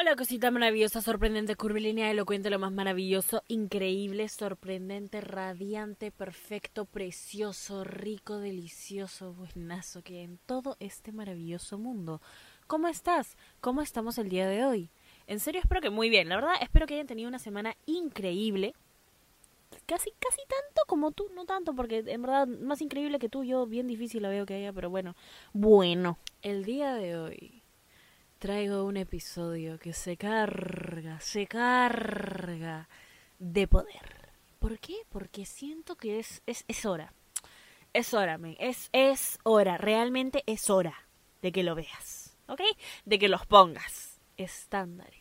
Hola cosita maravillosa, sorprendente, curvilínea, elocuente, lo más maravilloso, increíble, sorprendente, radiante, perfecto, precioso, rico, delicioso, buenazo que en todo este maravilloso mundo. ¿Cómo estás? ¿Cómo estamos el día de hoy? En serio espero que muy bien, la verdad espero que hayan tenido una semana increíble. Casi, casi tanto como tú, no tanto, porque en verdad más increíble que tú, yo bien difícil la veo que haya, pero bueno. Bueno, el día de hoy traigo un episodio que se carga, se carga de poder. ¿Por qué? Porque siento que es, es, es hora. Es hora, men. Es, es hora. Realmente es hora de que lo veas. ¿Ok? De que los pongas. Estándares.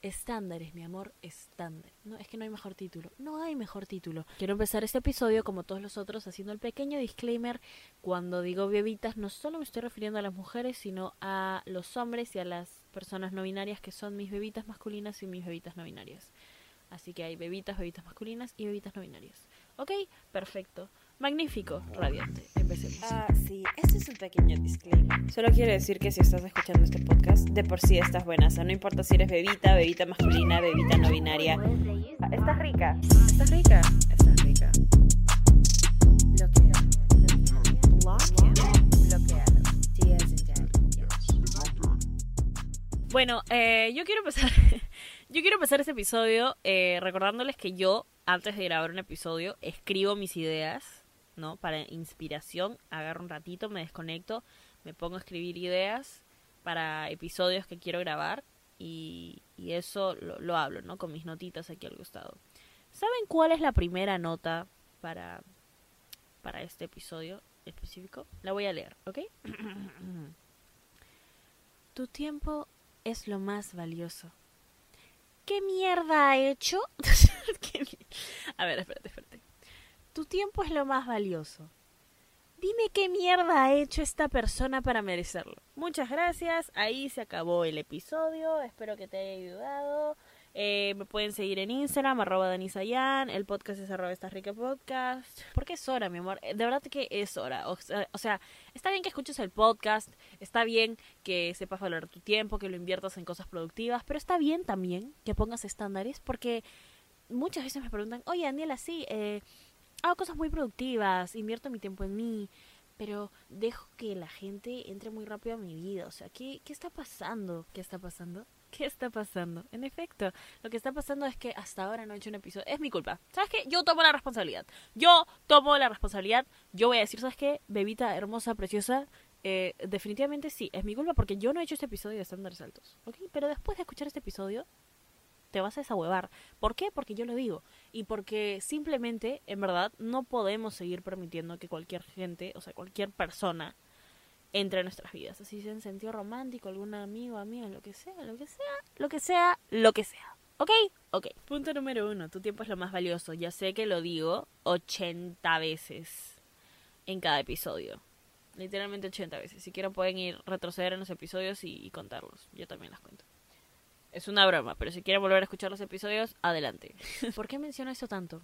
Estándares, mi amor, estándares. No, es que no hay mejor título. No hay mejor título. Quiero empezar este episodio, como todos los otros, haciendo el pequeño disclaimer. Cuando digo bebitas, no solo me estoy refiriendo a las mujeres, sino a los hombres y a las personas no binarias que son mis bebitas masculinas y mis bebitas no binarias. Así que hay bebitas, bebitas masculinas y bebitas no binarias. ¿Ok? Perfecto. Magnífico, radiante. Empecemos. Ah, sí, este es un pequeño disclaimer. Solo quiero decir que si estás escuchando este podcast, de por sí estás buena. O sea, no importa si eres bebita, bebita masculina, bebita no binaria. Ah, Estás rica. Estás rica. Estás rica. Bloquea. Bloquea. Bueno, eh, yo quiero empezar. yo quiero empezar este episodio eh, recordándoles que yo, antes de grabar un episodio, escribo mis ideas, ¿no? Para inspiración, agarro un ratito, me desconecto, me pongo a escribir ideas para episodios que quiero grabar y, y eso lo, lo hablo, ¿no? Con mis notitas aquí al costado. ¿Saben cuál es la primera nota para, para este episodio específico? La voy a leer, ¿ok? tu tiempo es lo más valioso. ¿Qué mierda ha hecho? ¿Qué mi- A ver, espérate. Tu tiempo es lo más valioso. Dime qué mierda ha hecho esta persona para merecerlo. Muchas gracias. Ahí se acabó el episodio. Espero que te haya ayudado. Eh, me pueden seguir en Instagram, arroba danisayan. El podcast es arroba esta rica podcast. Porque es hora, mi amor. De verdad que es hora. O sea, o sea, está bien que escuches el podcast. Está bien que sepas valorar tu tiempo, que lo inviertas en cosas productivas. Pero está bien también que pongas estándares. Porque muchas veces me preguntan, oye, Daniela, sí, eh, hago cosas muy productivas, invierto mi tiempo en mí, pero dejo que la gente entre muy rápido a mi vida. O sea, ¿qué, qué está pasando? ¿Qué está pasando? ¿Qué está pasando? En efecto, lo que está pasando es que hasta ahora no he hecho un episodio. Es mi culpa. ¿Sabes qué? Yo tomo la responsabilidad. Yo tomo la responsabilidad. Yo voy a decir, ¿sabes qué? Bebita hermosa, preciosa. eh, definitivamente sí, es mi culpa porque yo no he hecho este episodio de estándares altos. ¿Ok? Pero después de escuchar este episodio, te vas a desahuevar. ¿Por qué? Porque yo lo digo. Y porque simplemente, en verdad, no podemos seguir permitiendo que cualquier gente, o sea, cualquier persona, entre en nuestras vidas. Así sea en sentido romántico, algún amigo, amiga, lo que sea, lo que sea, lo que sea, lo que sea. ¿Ok? Ok. Punto número uno. Tu tiempo es lo más valioso. Ya sé que lo digo 80 veces en cada episodio. Literalmente 80 veces. Si quieren pueden ir retroceder en los episodios y contarlos. Yo también las cuento. Es una broma, pero si quieren volver a escuchar los episodios, adelante. ¿Por qué menciono esto tanto?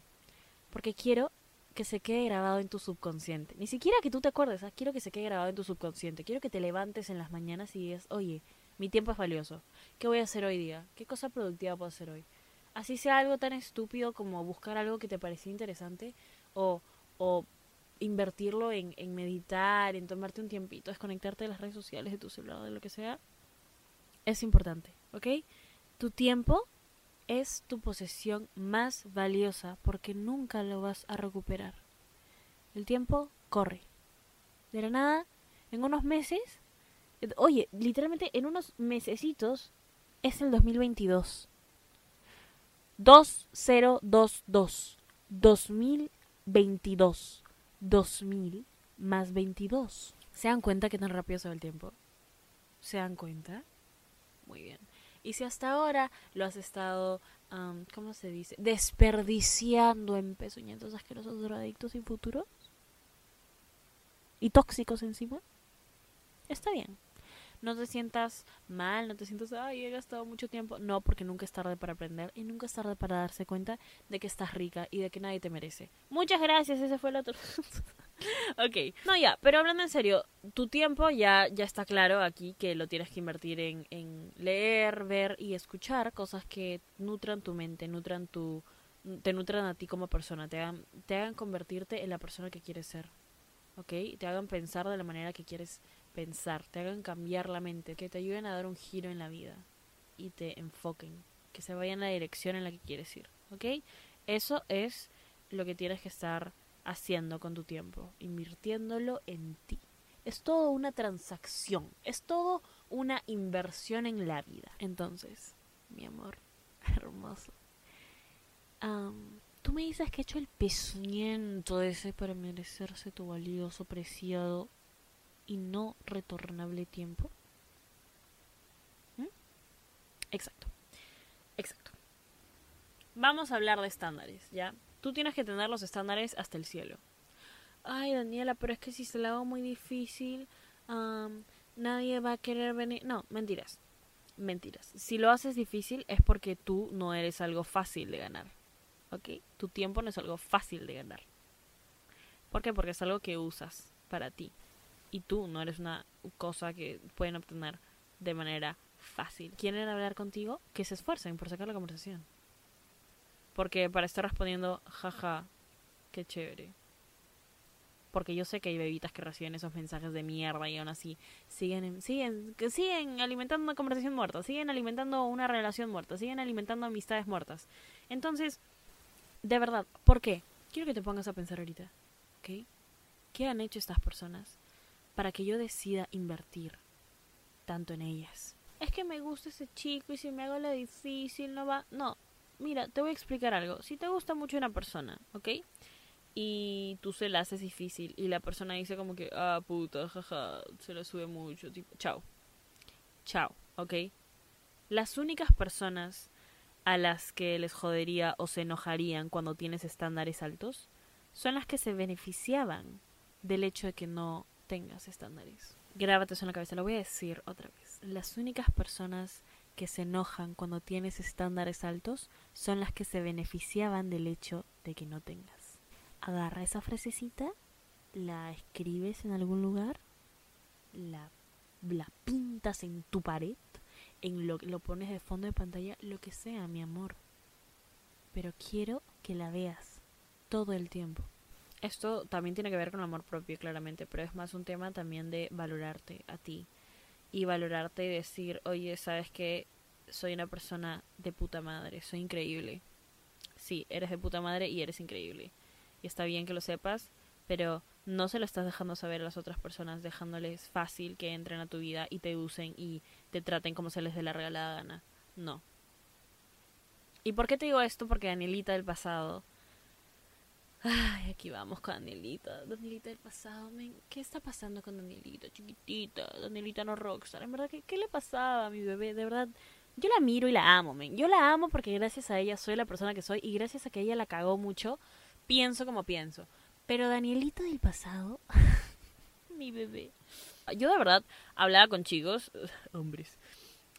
Porque quiero que se quede grabado en tu subconsciente. Ni siquiera que tú te acuerdes, ¿ah? quiero que se quede grabado en tu subconsciente. Quiero que te levantes en las mañanas y digas, oye, mi tiempo es valioso. ¿Qué voy a hacer hoy día? ¿Qué cosa productiva puedo hacer hoy? Así sea algo tan estúpido como buscar algo que te parecía interesante o, o invertirlo en, en meditar, en tomarte un tiempito, desconectarte de las redes sociales, de tu celular, de lo que sea. Es importante, ¿ok? Tu tiempo es tu posesión más valiosa porque nunca lo vas a recuperar. El tiempo corre. De la nada, en unos meses, eh, oye, literalmente en unos mesecitos es el 2022. 2022. 2022. 2000 más 22. ¿Se dan cuenta que tan rápido se va el tiempo? ¿Se dan cuenta? Muy bien. Y si hasta ahora lo has estado, am, ¿cómo se dice? Desperdiciando en pezuñentos asquerosos drogadictos sin futuro. Y tóxicos encima. Está bien. no te sientas mal, no te sientas, ay, he gastado mucho tiempo. No, porque nunca es tarde para aprender y nunca es tarde para darse cuenta de que estás rica y de que nadie te merece. Muchas gracias, ese fue el otro. ok, no ya, pero hablando en serio, tu tiempo ya, ya está claro aquí que lo tienes que invertir en, en leer, ver y escuchar cosas que nutran tu mente, nutran tu, te nutran a ti como persona, te hagan, te hagan convertirte en la persona que quieres ser. ¿Ok? Te hagan pensar de la manera que quieres pensar, te hagan cambiar la mente, que te ayuden a dar un giro en la vida y te enfoquen, que se vayan a la dirección en la que quieres ir. ¿Ok? Eso es lo que tienes que estar haciendo con tu tiempo, invirtiéndolo en ti. Es todo una transacción, es todo una inversión en la vida. Entonces, mi amor, hermoso. Tú me dices que he hecho el pezuñento ese para merecerse tu valioso, preciado y no retornable tiempo. ¿Mm? Exacto. Exacto. Vamos a hablar de estándares, ¿ya? Tú tienes que tener los estándares hasta el cielo. Ay, Daniela, pero es que si se la hago muy difícil, nadie va a querer venir. No, mentiras. Mentiras. Si lo haces difícil es porque tú no eres algo fácil de ganar. ¿Ok? Tu tiempo no es algo fácil de ganar. ¿Por qué? Porque es algo que usas para ti. Y tú no eres una cosa que pueden obtener de manera fácil. ¿Quieren hablar contigo? Que se esfuercen por sacar la conversación. Porque para estar respondiendo, jaja, qué chévere. Porque yo sé que hay bebitas que reciben esos mensajes de mierda y aún así siguen, siguen, siguen alimentando una conversación muerta, siguen alimentando una relación muerta, siguen alimentando amistades muertas. Entonces, de verdad, ¿por qué? Quiero que te pongas a pensar ahorita, ¿ok? ¿Qué han hecho estas personas para que yo decida invertir tanto en ellas? Es que me gusta ese chico y si me hago la difícil no va... No, mira, te voy a explicar algo. Si te gusta mucho una persona, ¿ok? Y tú se la haces difícil y la persona dice como que, ah, puta, jaja, se la sube mucho, tipo, chao. Chao, ¿ok? Las únicas personas a las que les jodería o se enojarían cuando tienes estándares altos son las que se beneficiaban del hecho de que no tengas estándares. Grábate eso en la cabeza, lo voy a decir otra vez. Las únicas personas que se enojan cuando tienes estándares altos son las que se beneficiaban del hecho de que no tengas. Agarra esa frasecita, la escribes en algún lugar, la, la pintas en tu pared, en lo, lo pones de fondo de pantalla, lo que sea, mi amor. Pero quiero que la veas todo el tiempo. Esto también tiene que ver con amor propio, claramente, pero es más un tema también de valorarte a ti, y valorarte y decir, oye, sabes que soy una persona de puta madre, soy increíble. Sí, eres de puta madre y eres increíble. Y está bien que lo sepas, pero no se lo estás dejando saber a las otras personas, dejándoles fácil que entren a tu vida y te usen y te traten como se les dé la regalada gana. No. ¿Y por qué te digo esto? Porque Danielita del pasado Ay, aquí vamos con Danielita. Danielita del pasado, ¿qué está pasando con Danielita, chiquitita? Danielita no rockstar. En verdad, ¿qué, ¿qué, le pasaba a mi bebé? De verdad, yo la miro y la amo, men. Yo la amo porque gracias a ella soy la persona que soy y gracias a que ella la cagó mucho, pienso como pienso. Pero Danielita del pasado, mi bebé. Yo de verdad hablaba con chicos, hombres.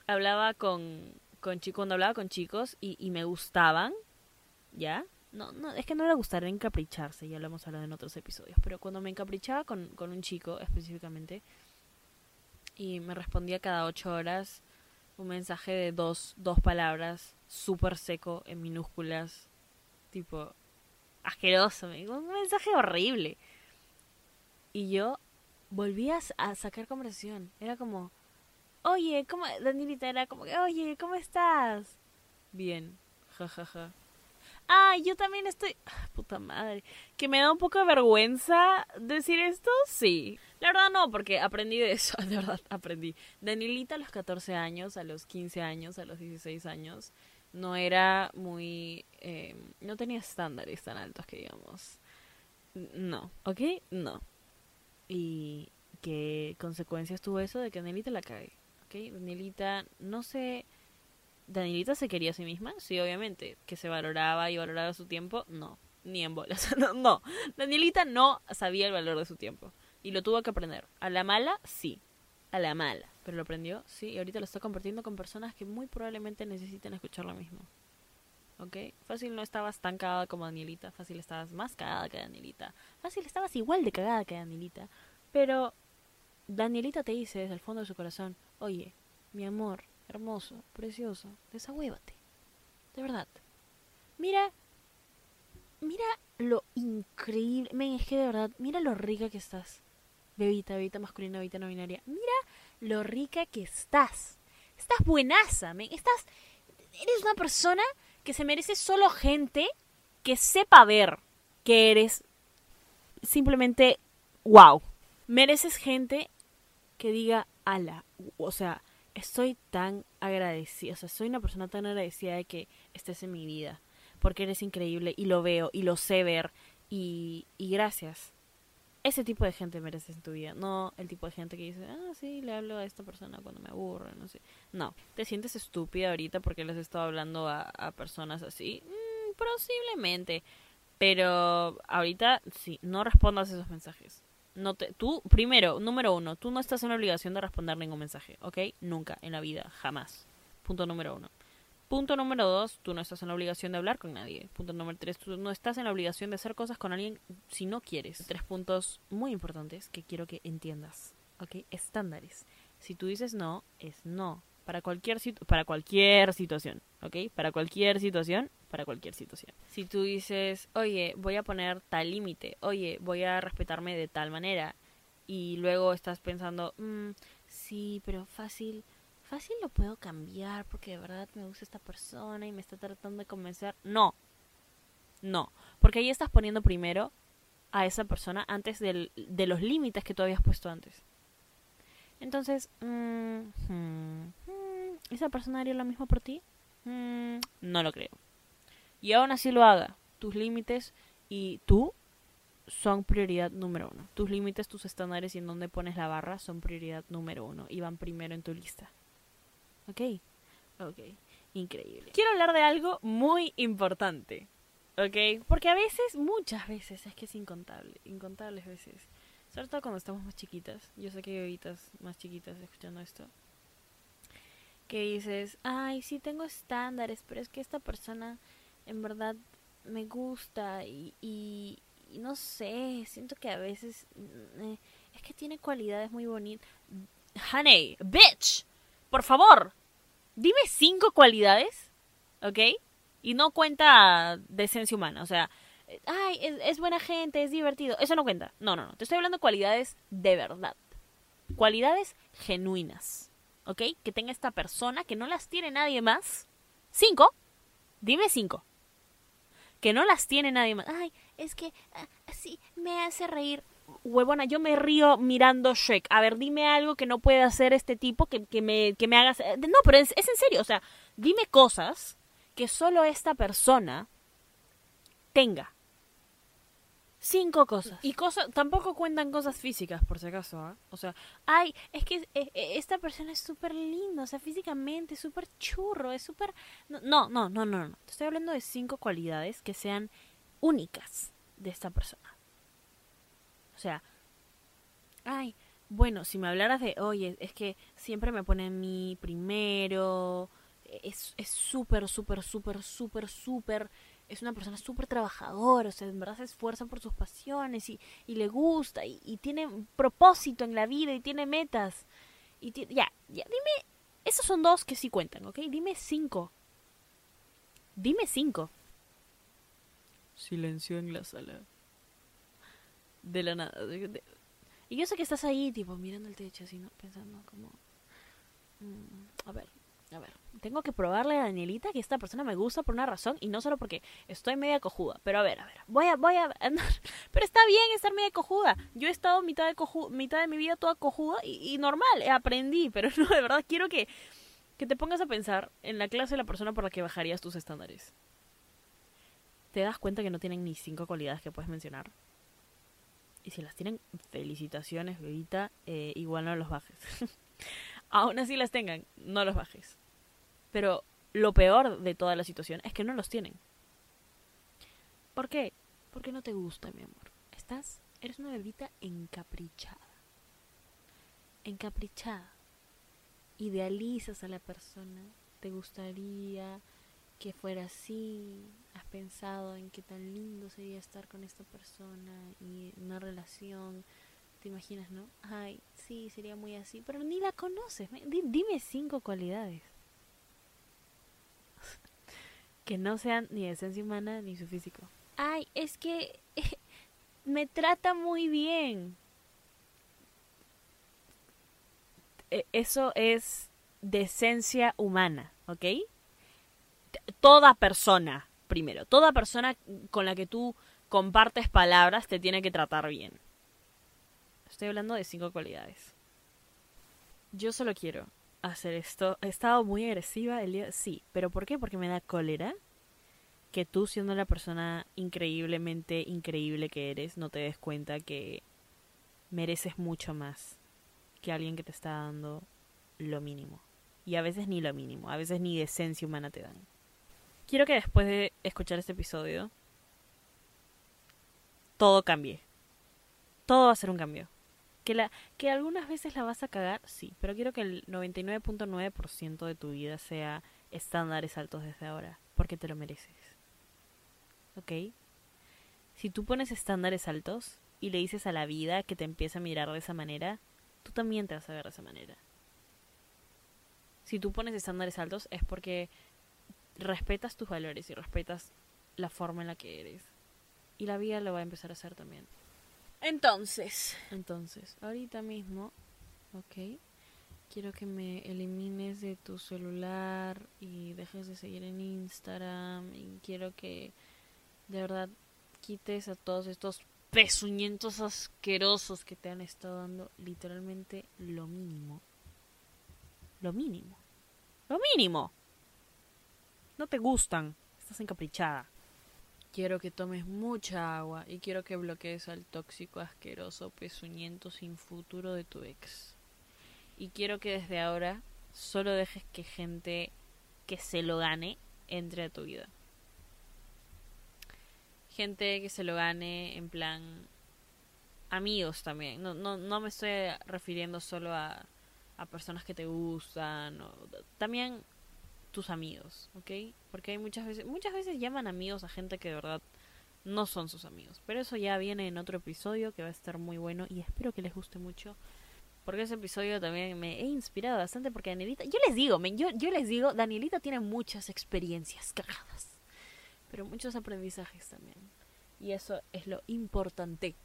Hablaba con, con chicos, cuando hablaba con chicos y, y me gustaban, ¿ya? No, no, es que no le gustaría encapricharse, ya lo hemos hablado en otros episodios, pero cuando me encaprichaba con, con un chico específicamente y me respondía cada ocho horas un mensaje de dos, dos palabras, súper seco, en minúsculas, tipo, asqueroso, un mensaje horrible. Y yo volvía a sacar conversación, era como, oye, ¿cómo? Danielita era como, oye, ¿cómo estás? Bien, jajaja. Ja, ja ah, yo también estoy... Ah, puta madre. Que me da un poco de vergüenza decir esto, sí. La verdad no, porque aprendí de eso, de verdad aprendí. Danielita a los 14 años, a los 15 años, a los 16 años, no era muy... Eh, no tenía estándares tan altos que digamos. No, ¿ok? No. Y qué consecuencias tuvo eso de que Danielita la cague. ¿Ok? Danielita no sé Danielita se quería a sí misma, sí, obviamente. Que se valoraba y valoraba su tiempo, no. Ni en bolas. no, no. Danielita no sabía el valor de su tiempo. Y lo tuvo que aprender. A la mala, sí. a la mala. Pero lo aprendió, sí, y ahorita lo está compartiendo con personas que muy probablemente necesiten escuchar lo mismo. ¿Ok? Fácil no estabas tan cagada como Danielita, fácil estabas más cagada que Danielita, fácil estabas igual de cagada que Danielita. Pero Danielita te dice desde el fondo de su corazón, oye, mi amor, hermoso, precioso, desahuévate. De verdad. Mira, mira lo increíble, men, es que de verdad, mira lo rica que estás. Bebita, bebita masculina, bebita no binaria. Mira lo rica que estás. Estás buenaza, men. Estás. Eres una persona que se merece solo gente que sepa ver que eres simplemente wow. Mereces gente que diga, ala, o sea, estoy tan agradecida, o sea, soy una persona tan agradecida de que estés en mi vida, porque eres increíble y lo veo y lo sé ver y, y gracias. Ese tipo de gente mereces en tu vida, no el tipo de gente que dice, ah, sí, le hablo a esta persona cuando me aburro, no sé. No, te sientes estúpida ahorita porque les he estado hablando a, a personas así, mm, posiblemente, pero ahorita sí, no respondas esos mensajes. No te, tú, primero, número uno, tú no estás en la obligación de responder ningún mensaje, ¿ok? Nunca, en la vida, jamás. Punto número uno. Punto número dos, tú no estás en la obligación de hablar con nadie. Punto número tres, tú no estás en la obligación de hacer cosas con alguien si no quieres. Tres puntos muy importantes que quiero que entiendas, ¿ok? Estándares. Si tú dices no, es no. Para cualquier, para cualquier situación, ¿ok? Para cualquier situación, para cualquier situación. Si tú dices, oye, voy a poner tal límite, oye, voy a respetarme de tal manera, y luego estás pensando, mmm, sí, pero fácil, fácil lo puedo cambiar porque de verdad me gusta esta persona y me está tratando de convencer. No, no, porque ahí estás poniendo primero a esa persona antes del, de los límites que tú habías puesto antes. Entonces, mmm, hmm, ¿esa persona haría lo mismo por ti? Mm, no lo creo. Y aún así lo haga. Tus límites y tú son prioridad número uno. Tus límites, tus estándares y en dónde pones la barra son prioridad número uno y van primero en tu lista. ¿Ok? Ok. Increíble. Quiero hablar de algo muy importante. ¿Ok? Porque a veces, muchas veces, es que es incontable. Incontables veces. Sobre todo cuando estamos más chiquitas. Yo sé que hay bebitas más chiquitas escuchando esto. Que dices, ay, sí tengo estándares, pero es que esta persona en verdad me gusta y, y, y no sé, siento que a veces eh, es que tiene cualidades muy bonitas. Honey, bitch, por favor, dime cinco cualidades, ¿ok? Y no cuenta decencia humana, o sea, ay, es, es, buena gente, es divertido, eso no cuenta. No, no, no, te estoy hablando de cualidades de verdad, cualidades genuinas, ¿ok? Que tenga esta persona, que no las tiene nadie más. Cinco, dime cinco que no las tiene nadie más. Ay, es que así uh, me hace reír. Huevona, yo me río mirando Shrek. A ver, dime algo que no puede hacer este tipo que, que me, que me hagas... No, pero es, es en serio. O sea, dime cosas que solo esta persona tenga. Cinco cosas. Y cosas, tampoco cuentan cosas físicas, por si acaso, ¿eh? O sea, ay, es que eh, esta persona es súper linda, o sea, físicamente, súper churro, es súper... No, no, no, no, no. Te estoy hablando de cinco cualidades que sean únicas de esta persona. O sea, ay, bueno, si me hablaras de, oye, es que siempre me pone a mí primero, es súper, súper, súper, súper, súper es una persona súper trabajadora, o sea, en verdad se esfuerza por sus pasiones y, y le gusta y, y, tiene propósito en la vida y tiene metas. Y ya, ya, dime, esos son dos que sí cuentan, ¿ok? Dime cinco. Dime cinco. Silencio en la sala. De la nada. De, de... Y yo sé que estás ahí, tipo, mirando el techo, así, ¿no? Pensando como... Mm, a ver, a ver, tengo que probarle a Danielita que esta persona me gusta por una razón y no solo porque estoy media cojuda. Pero a ver, a ver, voy a, voy a, pero está bien estar media cojuda. Yo he estado mitad de coju, mitad de mi vida toda cojuda y, y normal, aprendí, pero no, de verdad quiero que, que te pongas a pensar en la clase de la persona por la que bajarías tus estándares. ¿Te das cuenta que no tienen ni cinco cualidades que puedes mencionar? Y si las tienen, felicitaciones, bebita, eh, igual no los bajes. Aún así las tengan, no los bajes. Pero lo peor de toda la situación es que no los tienen. ¿Por qué? Porque no te gusta, mi amor. Estás, eres una bebita encaprichada. encaprichada. Idealizas a la persona, te gustaría que fuera así, has pensado en qué tan lindo sería estar con esta persona y una relación, te imaginas, ¿no? Ay, sí, sería muy así, pero ni la conoces. dime cinco cualidades. que no sean ni de esencia humana ni su físico. Ay, es que me trata muy bien. E, eso es decencia humana, ¿ok? Toda persona, primero, toda persona con la que tú compartes palabras te tiene que tratar bien. Estoy hablando de cinco cualidades. Yo solo quiero hacer esto. He estado muy agresiva el día. Sí, pero ¿por qué? Porque me da cólera que tú, siendo la persona increíblemente increíble que eres, no te des cuenta que mereces mucho más que alguien que te está dando lo mínimo. Y a veces ni lo mínimo, a veces ni decencia humana te dan. Quiero que después de escuchar este episodio, todo cambie. Todo va a ser un cambio. Que, la, que algunas veces la vas a cagar, sí, pero quiero que el 99.9% de tu vida sea estándares altos desde ahora, porque te lo mereces. ¿Ok? Si tú pones estándares altos y le dices a la vida que te empieza a mirar de esa manera, tú también te vas a ver de esa manera. Si tú pones estándares altos es porque respetas tus valores y respetas la forma en la que eres. Y la vida lo va a empezar a hacer también. Entonces, entonces, ahorita mismo, ok, quiero que me elimines de tu celular y dejes de seguir en Instagram y quiero que de verdad quites a todos estos pezuñentos asquerosos que te han estado dando literalmente lo mínimo. Lo mínimo. Lo mínimo. No te gustan. Estás encaprichada. Quiero que tomes mucha agua y quiero que bloquees al tóxico, asqueroso, pezuñento sin futuro de tu ex. Y quiero que desde ahora solo dejes que gente que se lo gane entre a tu vida. Gente que se lo gane en plan amigos también. No, no, no me estoy refiriendo solo a, a personas que te gustan. también tus amigos, ¿ok? Porque hay muchas veces, muchas veces llaman amigos a gente que de verdad no son sus amigos. Pero eso ya viene en otro episodio que va a estar muy bueno y espero que les guste mucho. Porque ese episodio también me he inspirado bastante porque Danielita, yo les digo, yo, les digo, Danielita tiene muchas experiencias cagadas, pero muchos aprendizajes también. Y eso es lo importante.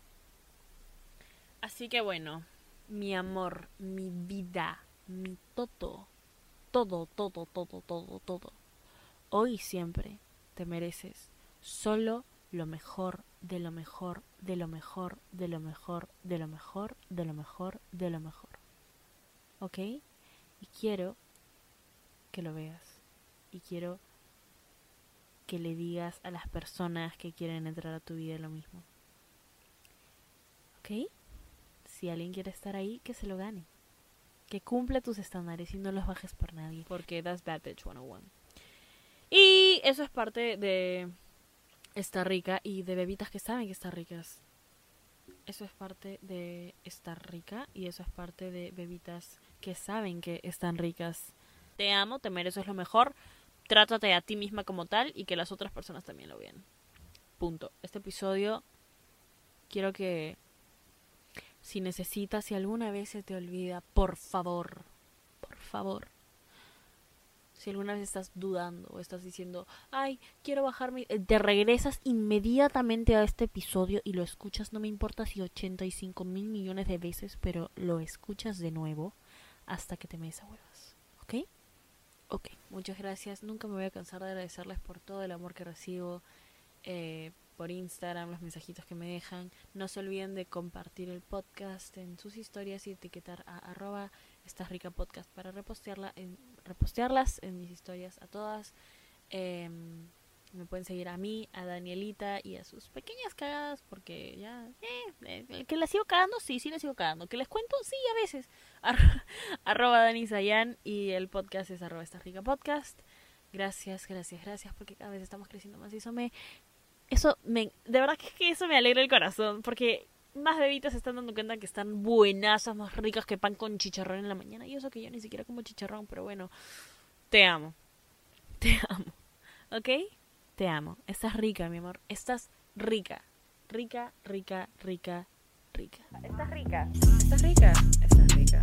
Así que bueno, mi amor, mi vida, mi todo todo, todo, todo, todo, todo. Hoy siempre te mereces solo lo mejor, de lo mejor, de lo mejor, de lo mejor, de lo mejor, de lo mejor, de lo mejor. ¿Ok? Y quiero que lo veas. Y quiero que le digas a las personas que quieren entrar a tu vida lo mismo. ¿Ok? Si alguien quiere estar ahí, que se lo gane que cumpla tus estándares y no los bajes por nadie. Porque that's bad bitch 101. Y eso es parte de estar rica y de bebitas que saben que están ricas. Eso es parte de estar rica y eso es parte de bebitas que saben que están ricas. Te amo, te mereces lo mejor. Trátate a ti misma como tal y que las otras personas también lo vean. Punto. Este episodio quiero que si necesitas, si alguna vez se te olvida, por favor, por favor. Si alguna vez estás dudando o estás diciendo, ay, quiero bajarme, te regresas inmediatamente a este episodio y lo escuchas, no me importa si 85 mil millones de veces, pero lo escuchas de nuevo hasta que te me desahuevas. ¿Ok? Ok, muchas gracias. Nunca me voy a cansar de agradecerles por todo el amor que recibo. Eh, por Instagram, los mensajitos que me dejan. No se olviden de compartir el podcast en sus historias y etiquetar a arroba esta rica podcast para repostearla repostearlas en mis historias a todas. Em, me pueden seguir a mí, a Danielita y a sus pequeñas cagadas, porque ya, eh, eh que las sigo cagando, sí, sí las sigo cagando. Que les cuento, sí, a veces. arroba Dani Sayan y el podcast es arroba esta rica podcast. Gracias, gracias, gracias, porque cada vez estamos creciendo más y eso me eso me, de verdad que eso me alegra el corazón, porque más bebitas se están dando cuenta que están buenazas, más ricas que pan con chicharrón en la mañana. Y eso que yo ni siquiera como chicharrón, pero bueno, te amo. Te amo. ¿Ok? Te amo. Estás rica, mi amor. Estás rica. Rica, rica, rica, rica. Estás rica. Estás rica. Estás rica.